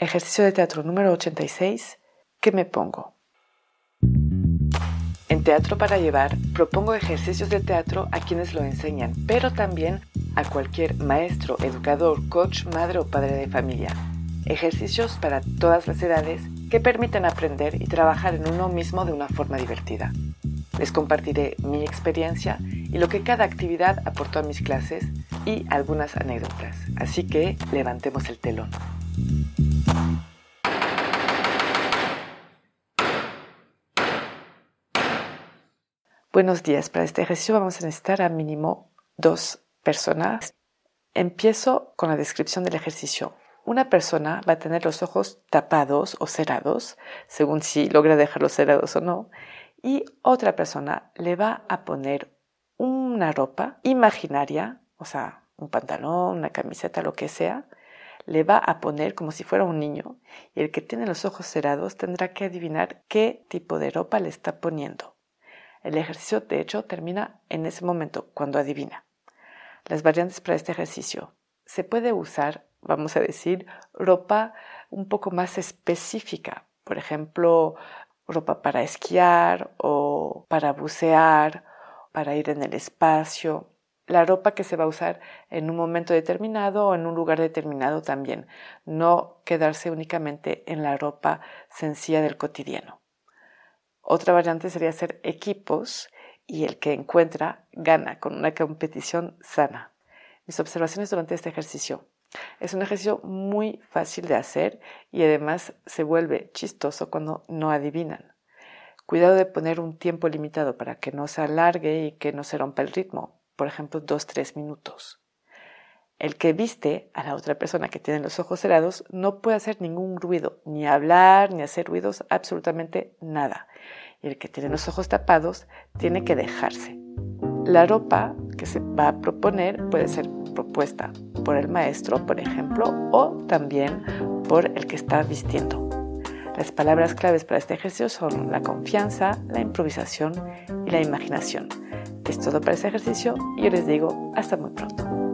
Ejercicio de teatro número 86. ¿Qué me pongo? En Teatro para Llevar propongo ejercicios de teatro a quienes lo enseñan, pero también a cualquier maestro, educador, coach, madre o padre de familia. Ejercicios para todas las edades que permiten aprender y trabajar en uno mismo de una forma divertida. Les compartiré mi experiencia y lo que cada actividad aportó a mis clases y algunas anécdotas. Así que levantemos el telón. Buenos días. Para este ejercicio vamos a necesitar a mínimo dos personas. Empiezo con la descripción del ejercicio. Una persona va a tener los ojos tapados o cerrados, según si logra dejarlos cerrados o no, y otra persona le va a poner una ropa imaginaria, o sea, un pantalón, una camiseta, lo que sea, le va a poner como si fuera un niño y el que tiene los ojos cerrados tendrá que adivinar qué tipo de ropa le está poniendo. El ejercicio, de hecho, termina en ese momento, cuando adivina. Las variantes para este ejercicio. Se puede usar, vamos a decir, ropa un poco más específica. Por ejemplo, ropa para esquiar o para bucear, para ir en el espacio. La ropa que se va a usar en un momento determinado o en un lugar determinado también. No quedarse únicamente en la ropa sencilla del cotidiano. Otra variante sería hacer equipos y el que encuentra gana con una competición sana. Mis observaciones durante este ejercicio. Es un ejercicio muy fácil de hacer y además se vuelve chistoso cuando no adivinan. Cuidado de poner un tiempo limitado para que no se alargue y que no se rompa el ritmo, por ejemplo, dos, tres minutos. El que viste a la otra persona que tiene los ojos cerrados no puede hacer ningún ruido, ni hablar, ni hacer ruidos, absolutamente nada. Y el que tiene los ojos tapados tiene que dejarse. La ropa que se va a proponer puede ser propuesta por el maestro, por ejemplo, o también por el que está vistiendo. Las palabras claves para este ejercicio son la confianza, la improvisación y la imaginación. Es todo para este ejercicio y yo les digo hasta muy pronto.